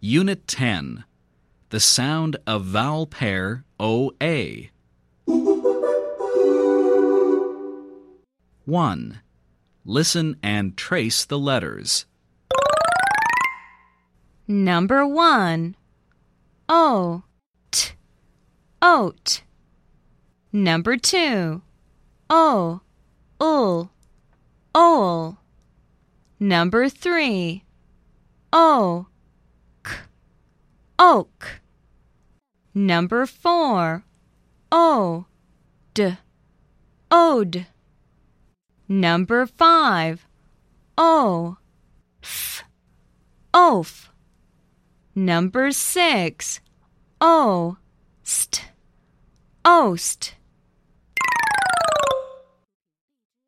Unit 10 The sound of vowel pair OA. 1. Listen and trace the letters. Number one. O. T. Oat. Number two. O. Ul. Owl. Number three. O. Oak. Number four. O. D. Ode. Number five. O. F. Oaf. Number six. Oast.